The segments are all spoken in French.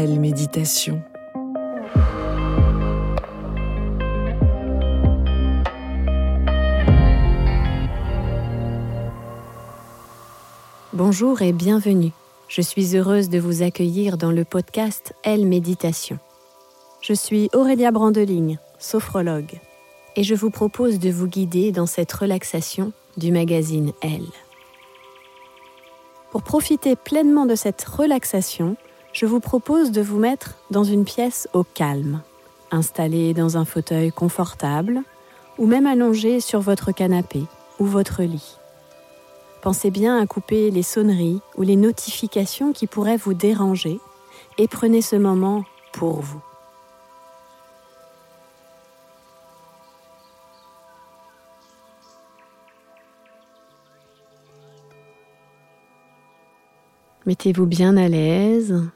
Elle méditation. Bonjour et bienvenue. Je suis heureuse de vous accueillir dans le podcast Elle Méditation. Je suis Aurélia Brandeligne, sophrologue, et je vous propose de vous guider dans cette relaxation du magazine Elle. Pour profiter pleinement de cette relaxation, je vous propose de vous mettre dans une pièce au calme, installé dans un fauteuil confortable ou même allongé sur votre canapé ou votre lit. Pensez bien à couper les sonneries ou les notifications qui pourraient vous déranger et prenez ce moment pour vous. Mettez-vous bien à l'aise,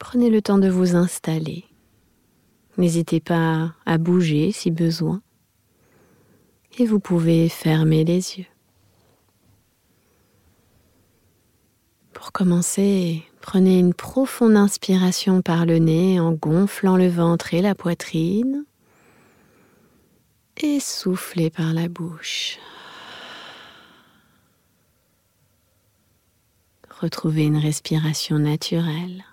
prenez le temps de vous installer. N'hésitez pas à bouger si besoin et vous pouvez fermer les yeux. Pour commencer, prenez une profonde inspiration par le nez en gonflant le ventre et la poitrine. Et soufflez par la bouche. Retrouvez une respiration naturelle.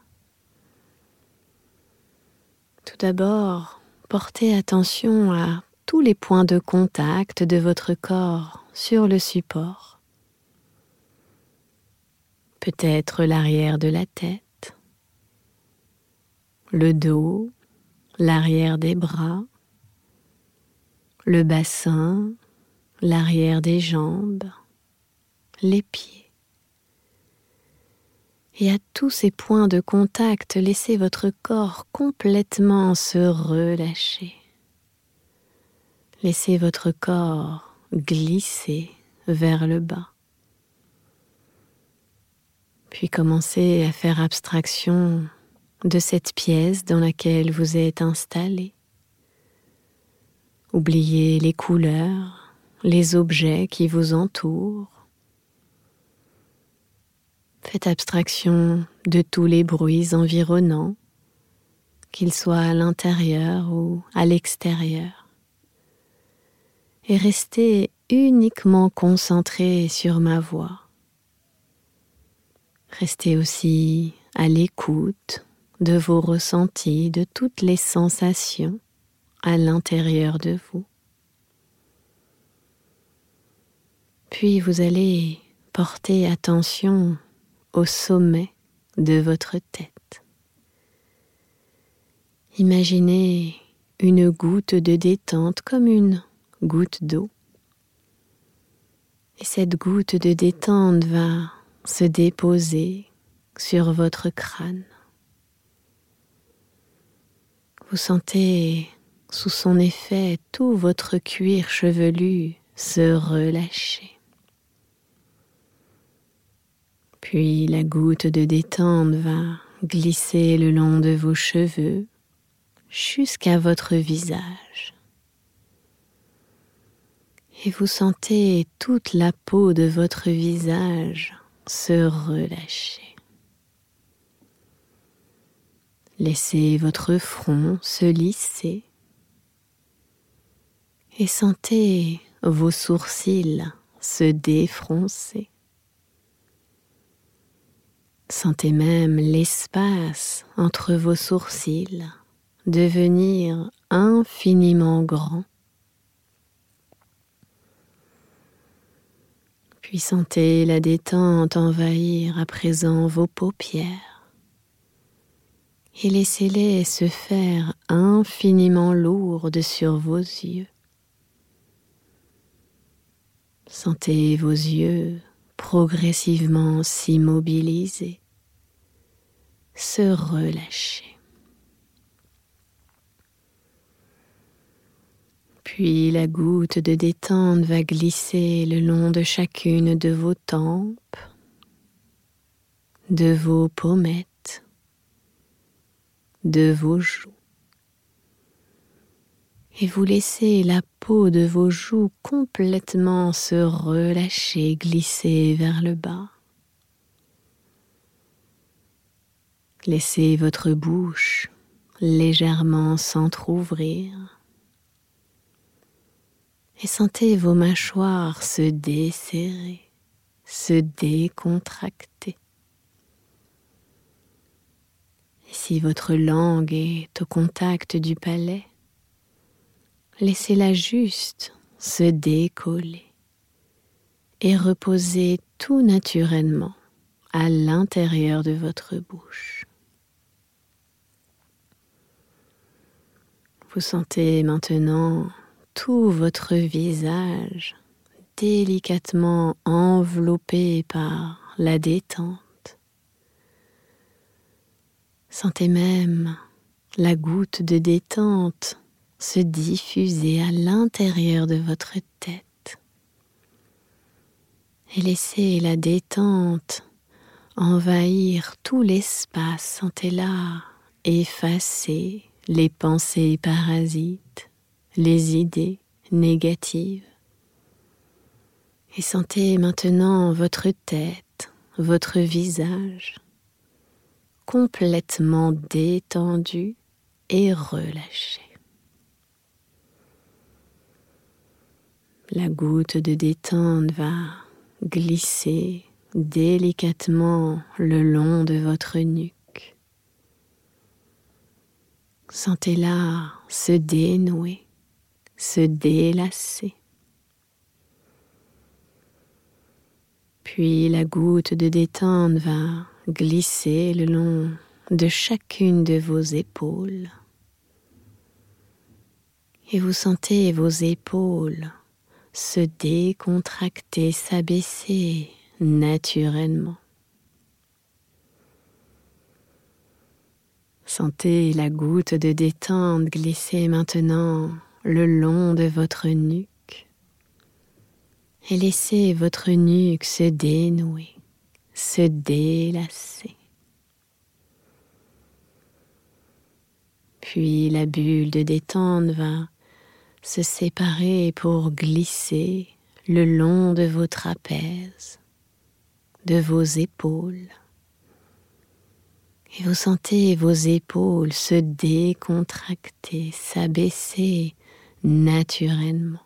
Tout d'abord, portez attention à tous les points de contact de votre corps sur le support peut-être l'arrière de la tête, le dos, l'arrière des bras, le bassin, l'arrière des jambes, les pieds. Et à tous ces points de contact, laissez votre corps complètement se relâcher. Laissez votre corps glisser vers le bas puis commencez à faire abstraction de cette pièce dans laquelle vous êtes installé. Oubliez les couleurs, les objets qui vous entourent. Faites abstraction de tous les bruits environnants, qu'ils soient à l'intérieur ou à l'extérieur. Et restez uniquement concentré sur ma voix. Restez aussi à l'écoute de vos ressentis, de toutes les sensations à l'intérieur de vous. Puis vous allez porter attention au sommet de votre tête. Imaginez une goutte de détente comme une goutte d'eau. Et cette goutte de détente va se déposer sur votre crâne. Vous sentez sous son effet tout votre cuir chevelu se relâcher. Puis la goutte de détente va glisser le long de vos cheveux jusqu'à votre visage. Et vous sentez toute la peau de votre visage se relâcher. Laissez votre front se lisser et sentez vos sourcils se défroncer. Sentez même l'espace entre vos sourcils devenir infiniment grand. Puis sentez la détente envahir à présent vos paupières et laissez-les se faire infiniment lourdes sur vos yeux. Sentez vos yeux progressivement s'immobiliser, se relâcher. Puis la goutte de détente va glisser le long de chacune de vos tempes, de vos pommettes, de vos joues. Et vous laissez la peau de vos joues complètement se relâcher, glisser vers le bas. Laissez votre bouche légèrement s'entr'ouvrir et sentez vos mâchoires se desserrer, se décontracter. Si votre langue est au contact du palais, laissez-la juste se décoller et reposer tout naturellement à l'intérieur de votre bouche. Vous sentez maintenant tout votre visage délicatement enveloppé par la détente. Sentez même la goutte de détente se diffuser à l'intérieur de votre tête. Et laissez la détente envahir tout l'espace. Sentez-la effacer les pensées parasites les idées négatives. Et sentez maintenant votre tête, votre visage complètement détendu et relâché. La goutte de détente va glisser délicatement le long de votre nuque. Sentez-la se dénouer se délasser. Puis la goutte de détente va glisser le long de chacune de vos épaules. Et vous sentez vos épaules se décontracter, s'abaisser naturellement. Sentez la goutte de détente glisser maintenant le long de votre nuque et laissez votre nuque se dénouer, se délasser. Puis la bulle de détente va se séparer pour glisser le long de vos trapèzes, de vos épaules. Et vous sentez vos épaules se décontracter, s'abaisser naturellement.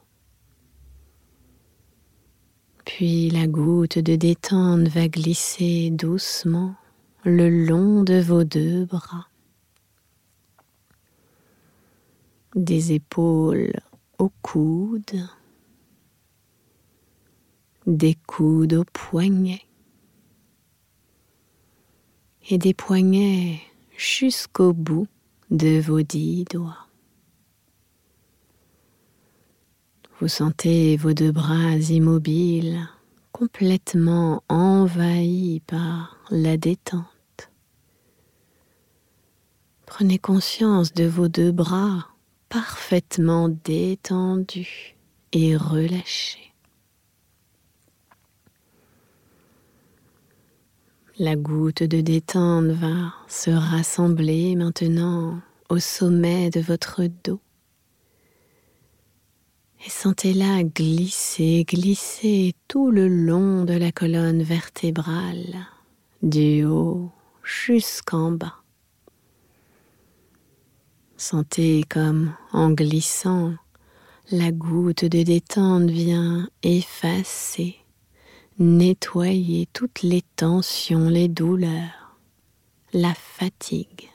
Puis la goutte de détente va glisser doucement le long de vos deux bras, des épaules coudes, des coudes aux poignets et des poignets jusqu'au bout de vos dix doigts. Vous sentez vos deux bras immobiles, complètement envahis par la détente. Prenez conscience de vos deux bras parfaitement détendus et relâchés. La goutte de détente va se rassembler maintenant au sommet de votre dos. Et sentez-la glisser, glisser tout le long de la colonne vertébrale, du haut jusqu'en bas. Sentez comme en glissant, la goutte de détente vient effacer, nettoyer toutes les tensions, les douleurs, la fatigue.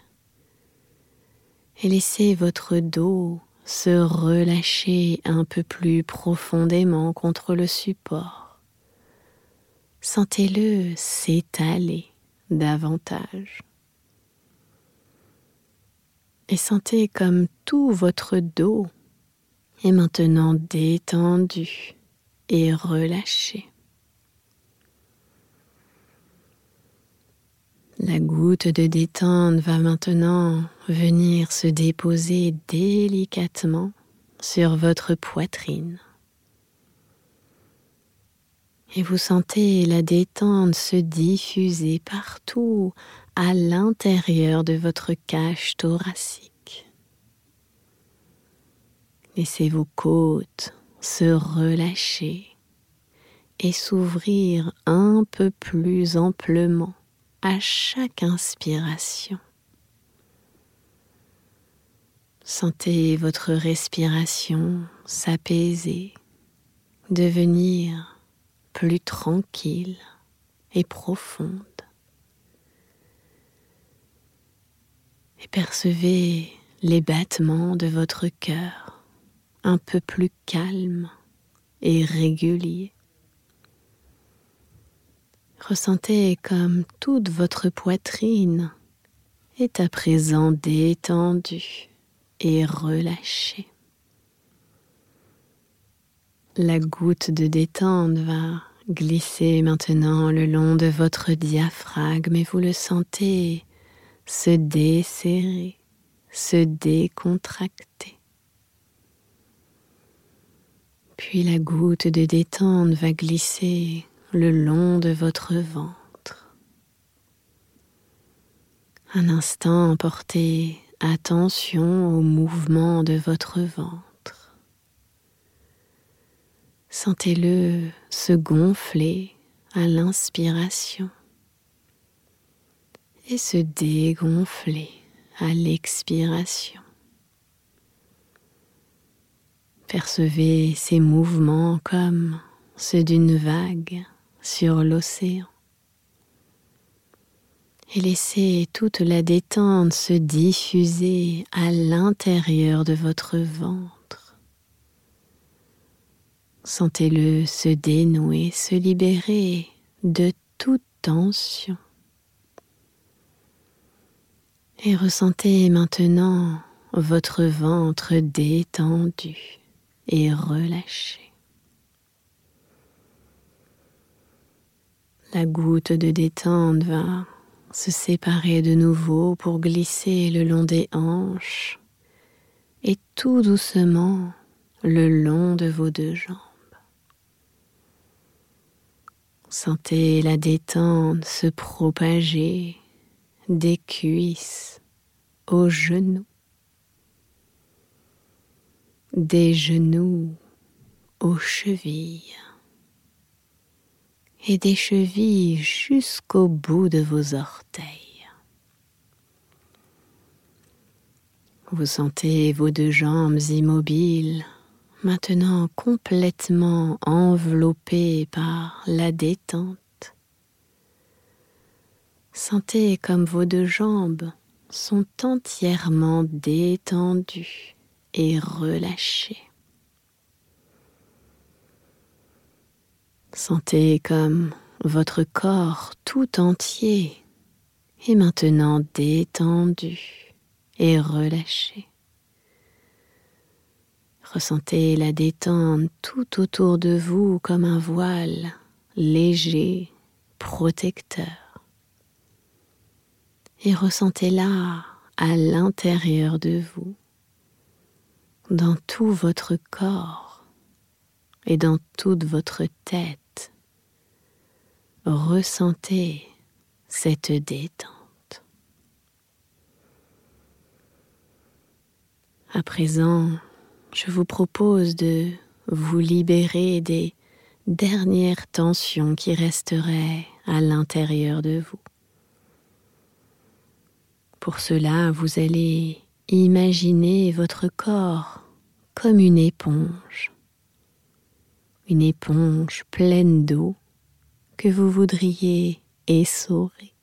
Et laissez votre dos se relâcher un peu plus profondément contre le support. Sentez-le s'étaler davantage et sentez comme tout votre dos est maintenant détendu et relâché. La goutte de détente va maintenant venir se déposer délicatement sur votre poitrine. Et vous sentez la détente se diffuser partout à l'intérieur de votre cage thoracique. Laissez vos côtes se relâcher et s'ouvrir un peu plus amplement à chaque inspiration. Sentez votre respiration s'apaiser, devenir plus tranquille et profonde. Percevez les battements de votre cœur un peu plus calmes et réguliers. Ressentez comme toute votre poitrine est à présent détendue et relâchée. La goutte de détente va glisser maintenant le long de votre diaphragme et vous le sentez se desserrer, se décontracter. Puis la goutte de détente va glisser le long de votre ventre. Un instant, portez attention au mouvement de votre ventre. Sentez-le se gonfler à l'inspiration et se dégonfler à l'expiration. Percevez ces mouvements comme ceux d'une vague sur l'océan. Et laissez toute la détente se diffuser à l'intérieur de votre ventre. Sentez-le se dénouer, se libérer de toute tension. Et ressentez maintenant votre ventre détendu et relâché. La goutte de détente va se séparer de nouveau pour glisser le long des hanches et tout doucement le long de vos deux jambes. Sentez la détente se propager des cuisses aux genoux, des genoux aux chevilles. Et des chevilles jusqu'au bout de vos orteils. Vous sentez vos deux jambes immobiles, maintenant complètement enveloppées par la détente Sentez comme vos deux jambes sont entièrement détendues et relâchées. Sentez comme votre corps tout entier est maintenant détendu et relâché. Ressentez la détente tout autour de vous comme un voile léger, protecteur. Et ressentez-la à l'intérieur de vous, dans tout votre corps et dans toute votre tête. Ressentez cette détente. À présent, je vous propose de vous libérer des dernières tensions qui resteraient à l'intérieur de vous. Pour cela, vous allez imaginer votre corps comme une éponge, une éponge pleine d'eau que vous voudriez essorer.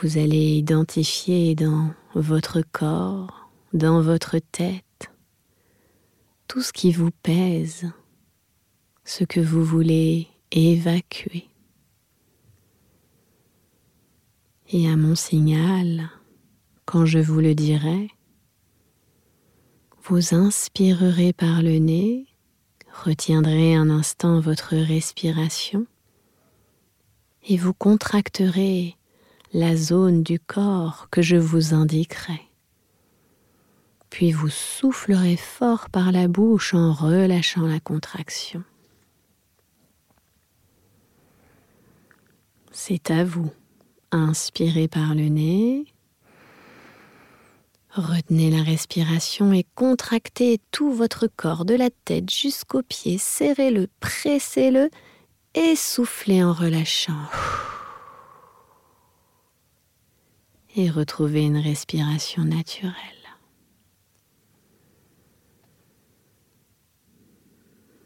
Vous allez identifier dans votre corps dans votre tête tout ce qui vous pèse, ce que vous voulez évacuer. Et à mon signal, quand je vous le dirai, vous inspirerez par le nez, retiendrez un instant votre respiration et vous contracterez la zone du corps que je vous indiquerai puis vous soufflerez fort par la bouche en relâchant la contraction. C'est à vous. Inspirez par le nez. Retenez la respiration et contractez tout votre corps de la tête jusqu'aux pieds. Serrez-le, pressez-le et soufflez en relâchant. Et retrouvez une respiration naturelle.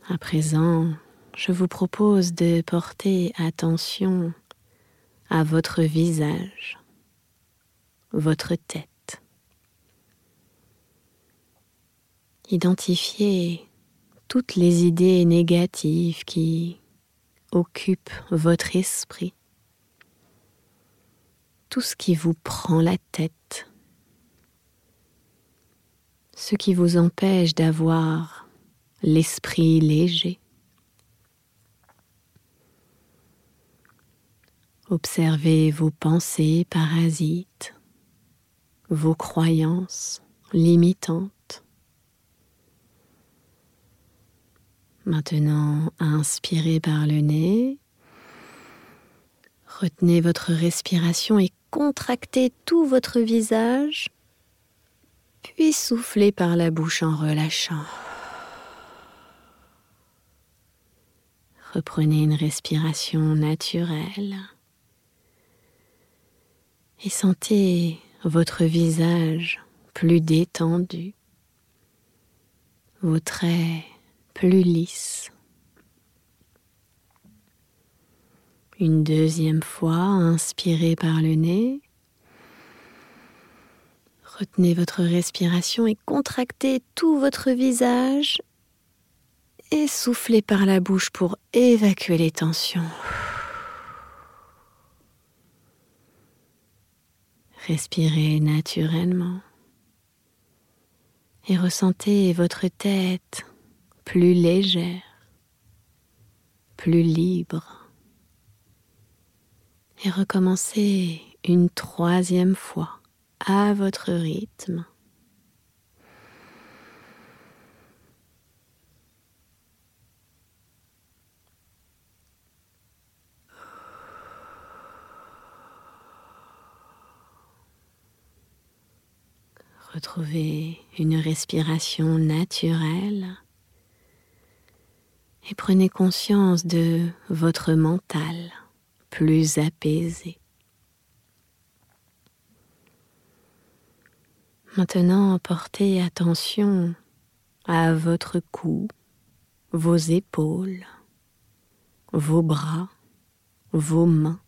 À présent, je vous propose de porter attention à votre visage, votre tête. Identifiez toutes les idées négatives qui occupent votre esprit, tout ce qui vous prend la tête, ce qui vous empêche d'avoir l'esprit léger. Observez vos pensées parasites, vos croyances limitantes. Maintenant, inspirez par le nez. Retenez votre respiration et contractez tout votre visage, puis soufflez par la bouche en relâchant. Reprenez une respiration naturelle et sentez votre visage plus détendu, vos traits plus lisses. Une deuxième fois, inspirez par le nez. Retenez votre respiration et contractez tout votre visage et soufflez par la bouche pour évacuer les tensions. Respirez naturellement et ressentez votre tête plus légère, plus libre. Et recommencez une troisième fois à votre rythme. Retrouvez une respiration naturelle et prenez conscience de votre mental plus apaisé. Maintenant, portez attention à votre cou, vos épaules, vos bras, vos mains.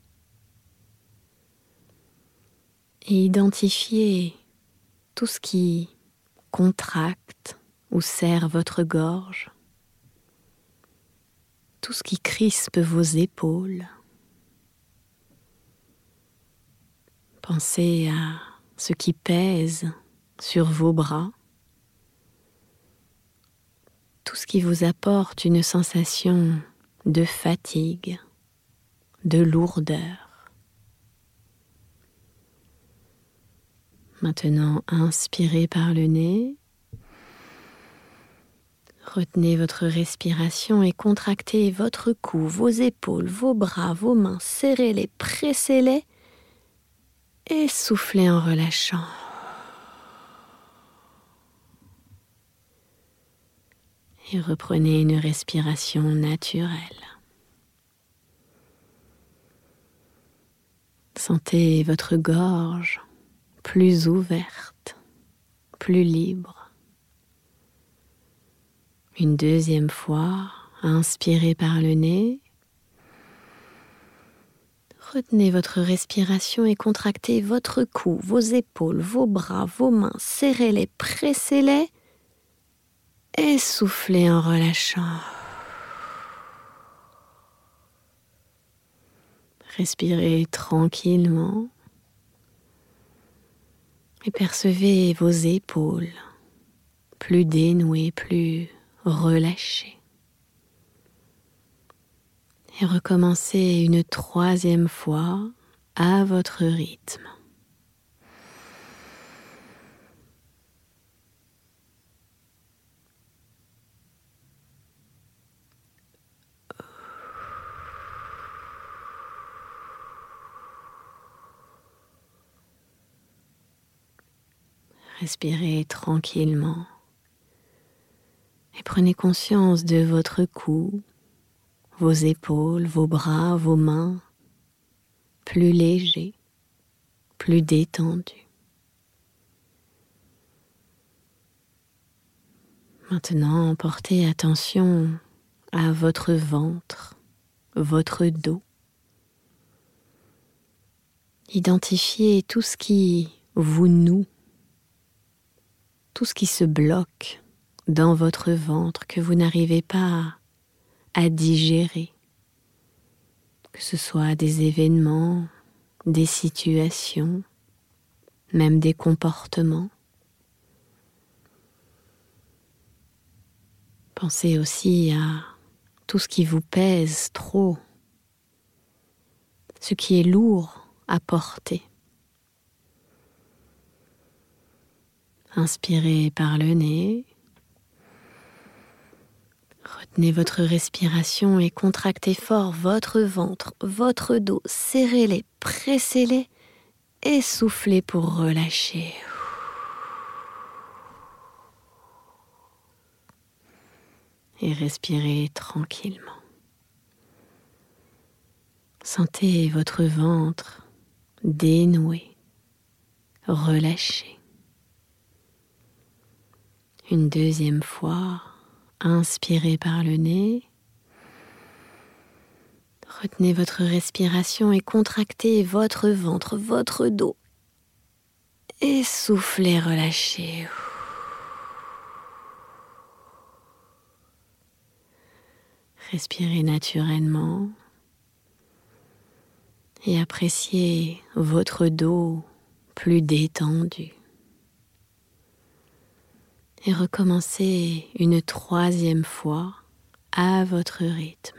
Et identifiez tout ce qui contracte ou serre votre gorge, tout ce qui crispe vos épaules. Pensez à ce qui pèse sur vos bras, tout ce qui vous apporte une sensation de fatigue, de lourdeur. Maintenant, inspirez par le nez. Retenez votre respiration et contractez votre cou, vos épaules, vos bras, vos mains. Serrez-les, pressez-les et soufflez en relâchant. Et reprenez une respiration naturelle. Sentez votre gorge plus ouverte, plus libre. Une deuxième fois, inspirez par le nez. Retenez votre respiration et contractez votre cou, vos épaules, vos bras, vos mains. Serrez-les, pressez-les et soufflez en relâchant. Respirez tranquillement et percevez vos épaules plus dénouées, plus relâchées. Et recommencez une troisième fois à votre rythme. Respirez tranquillement et prenez conscience de votre cou, vos épaules, vos bras, vos mains, plus légers, plus détendus. Maintenant, portez attention à votre ventre, votre dos. Identifiez tout ce qui vous noue tout ce qui se bloque dans votre ventre que vous n'arrivez pas à digérer, que ce soit des événements, des situations, même des comportements. Pensez aussi à tout ce qui vous pèse trop, ce qui est lourd à porter. Inspirez par le nez. Retenez votre respiration et contractez fort votre ventre, votre dos. Serrez-les, pressez-les et soufflez pour relâcher. Et respirez tranquillement. Sentez votre ventre dénoué, relâché. Une deuxième fois, inspirez par le nez. Retenez votre respiration et contractez votre ventre, votre dos. Et soufflez, relâchez. Respirez naturellement et appréciez votre dos plus détendu et recommencez une troisième fois à votre rythme.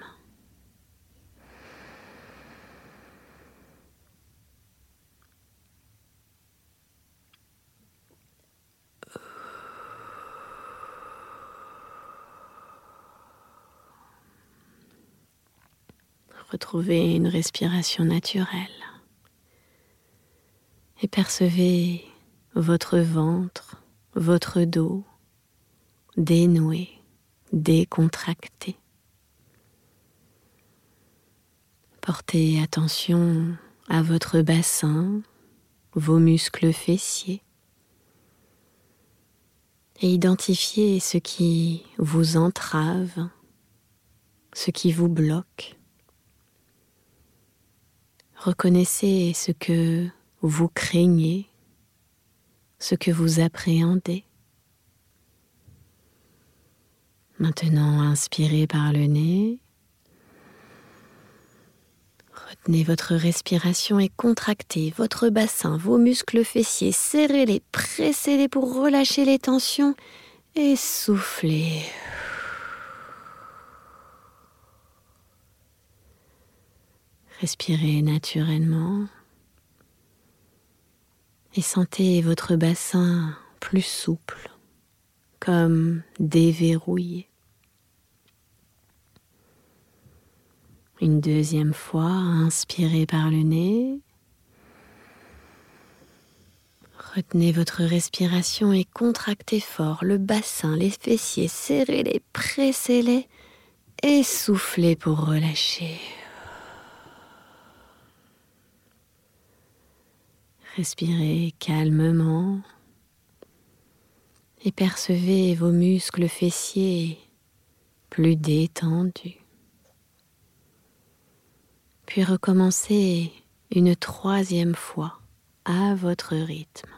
Retrouvez une respiration naturelle et percevez votre ventre, votre dos dénoué, décontracté. Portez attention à votre bassin, vos muscles fessiers et identifiez ce qui vous entrave, ce qui vous bloque. Reconnaissez ce que vous craignez, ce que vous appréhendez. Maintenant, inspirez par le nez. Retenez votre respiration et contractez votre bassin, vos muscles fessiers, serrez-les, pressez-les pour relâcher les tensions et soufflez. Respirez naturellement et sentez votre bassin plus souple, comme déverrouillé. Une deuxième fois, inspirez par le nez. Retenez votre respiration et contractez fort le bassin, les fessiers, serrez-les, pressez-les et soufflez pour relâcher. Respirez calmement et percevez vos muscles fessiers plus détendus. Puis recommencez une troisième fois à votre rythme.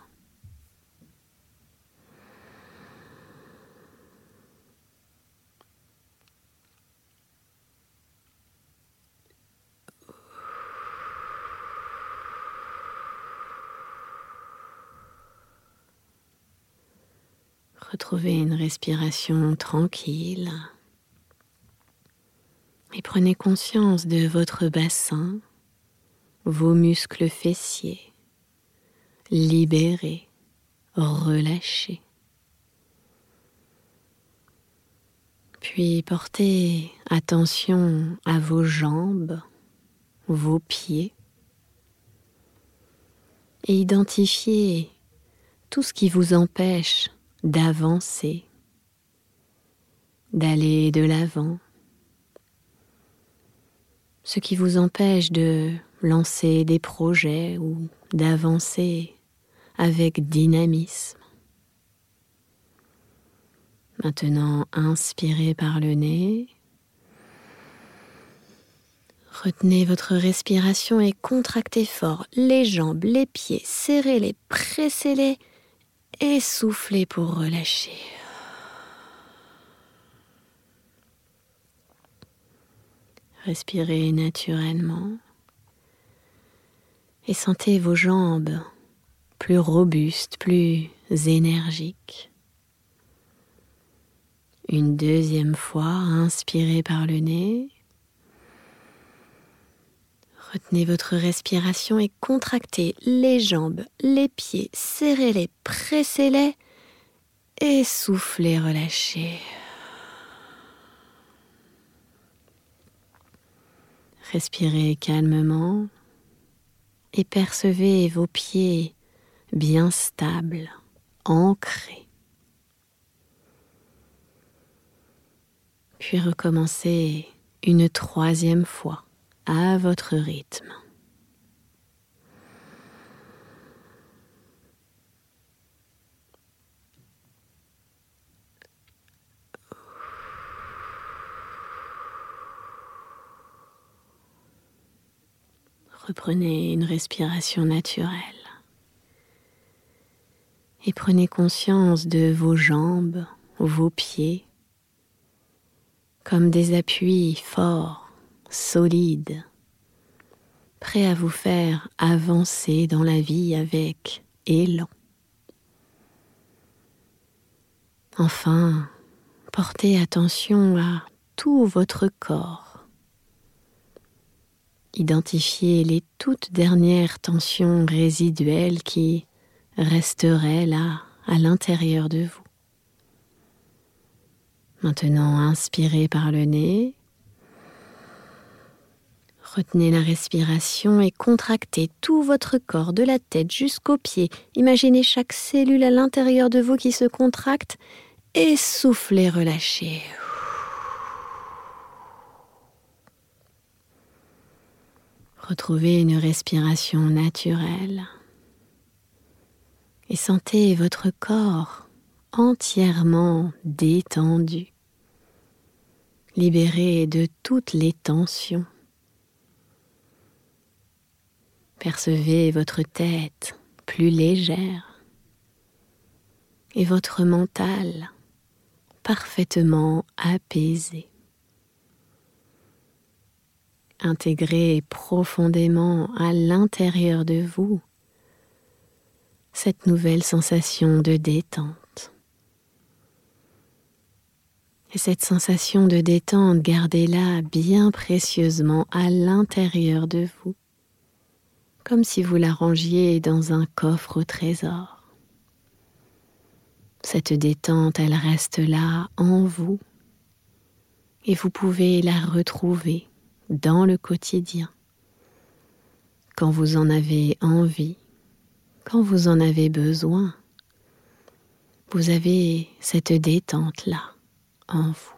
Retrouvez une respiration tranquille et prenez conscience de votre bassin, vos muscles fessiers, libérés, relâchés. Puis portez attention à vos jambes, vos pieds et identifiez tout ce qui vous empêche d'avancer, d'aller de l'avant, ce qui vous empêche de lancer des projets ou d'avancer avec dynamisme. Maintenant, inspirez par le nez. Retenez votre respiration et contractez fort les jambes, les pieds, serrez-les, pressez-les et soufflez pour relâcher. Respirez naturellement et sentez vos jambes plus robustes, plus énergiques. Une deuxième fois, inspirez par le nez. Retenez votre respiration et contractez les jambes, les pieds, serrez-les, pressez-les et soufflez, relâchez. Respirez calmement et percevez vos pieds bien stables, ancrés. Puis recommencez une troisième fois à votre rythme. Reprenez une respiration naturelle et prenez conscience de vos jambes, vos pieds, comme des appuis forts solide, prêt à vous faire avancer dans la vie avec élan. Enfin, portez attention à tout votre corps. Identifiez les toutes dernières tensions résiduelles qui resteraient là à l'intérieur de vous. Maintenant, inspirez par le nez Retenez la respiration et contractez tout votre corps, de la tête jusqu'aux pieds. Imaginez chaque cellule à l'intérieur de vous qui se contracte et soufflez, relâchez. Retrouvez une respiration naturelle et sentez votre corps entièrement détendu, libéré de toutes les tensions. Percevez votre tête plus légère et votre mental parfaitement apaisé. Intégrez profondément à l'intérieur de vous cette nouvelle sensation de détente. Et cette sensation de détente, gardez-la bien précieusement à l'intérieur de vous, comme si vous la rangiez dans un coffre au trésor. Cette détente, elle reste là en vous et vous pouvez la retrouver dans le quotidien, quand vous en avez envie, quand vous en avez besoin. Vous avez cette détente-là en vous.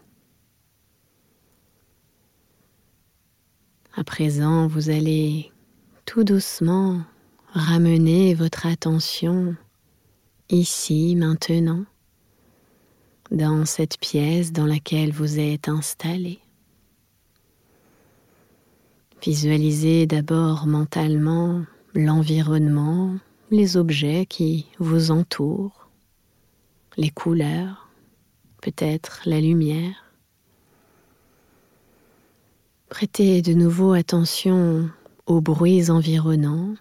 À présent, vous allez tout doucement ramener votre attention ici, maintenant, dans cette pièce dans laquelle vous êtes installé. Visualisez d'abord mentalement l'environnement, les objets qui vous entourent, les couleurs, peut-être la lumière. Prêtez de nouveau attention aux bruits environnants.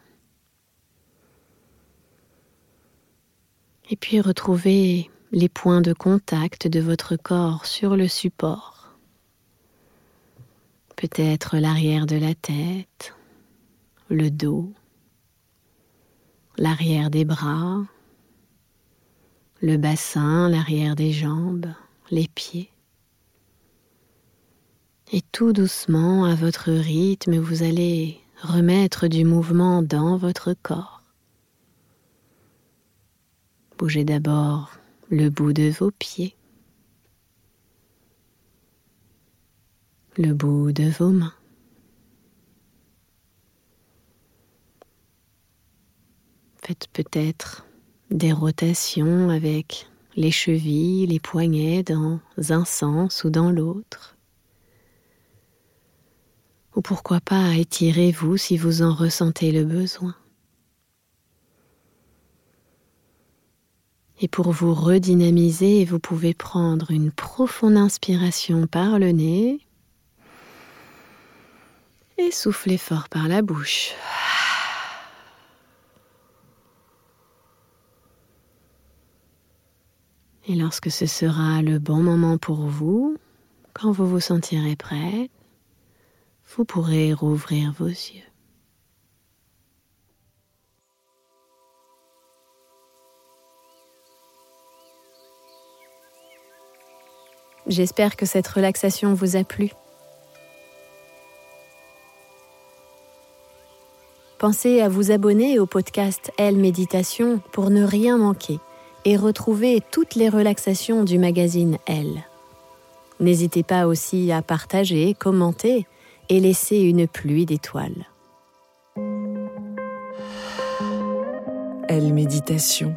Et puis retrouvez les points de contact de votre corps sur le support. Peut-être l'arrière de la tête, le dos, l'arrière des bras, le bassin, l'arrière des jambes, les pieds. Et tout doucement, à votre rythme, vous allez remettre du mouvement dans votre corps. Bougez d'abord le bout de vos pieds, le bout de vos mains. Faites peut-être des rotations avec les chevilles, les poignets dans un sens ou dans l'autre. Ou pourquoi pas étirez-vous si vous en ressentez le besoin. Et pour vous redynamiser, vous pouvez prendre une profonde inspiration par le nez et souffler fort par la bouche. Et lorsque ce sera le bon moment pour vous, quand vous vous sentirez prête, vous pourrez rouvrir vos yeux. J'espère que cette relaxation vous a plu. Pensez à vous abonner au podcast Elle Méditation pour ne rien manquer et retrouver toutes les relaxations du magazine Elle. N'hésitez pas aussi à partager, commenter et laisser une pluie d'étoiles. Elle Méditation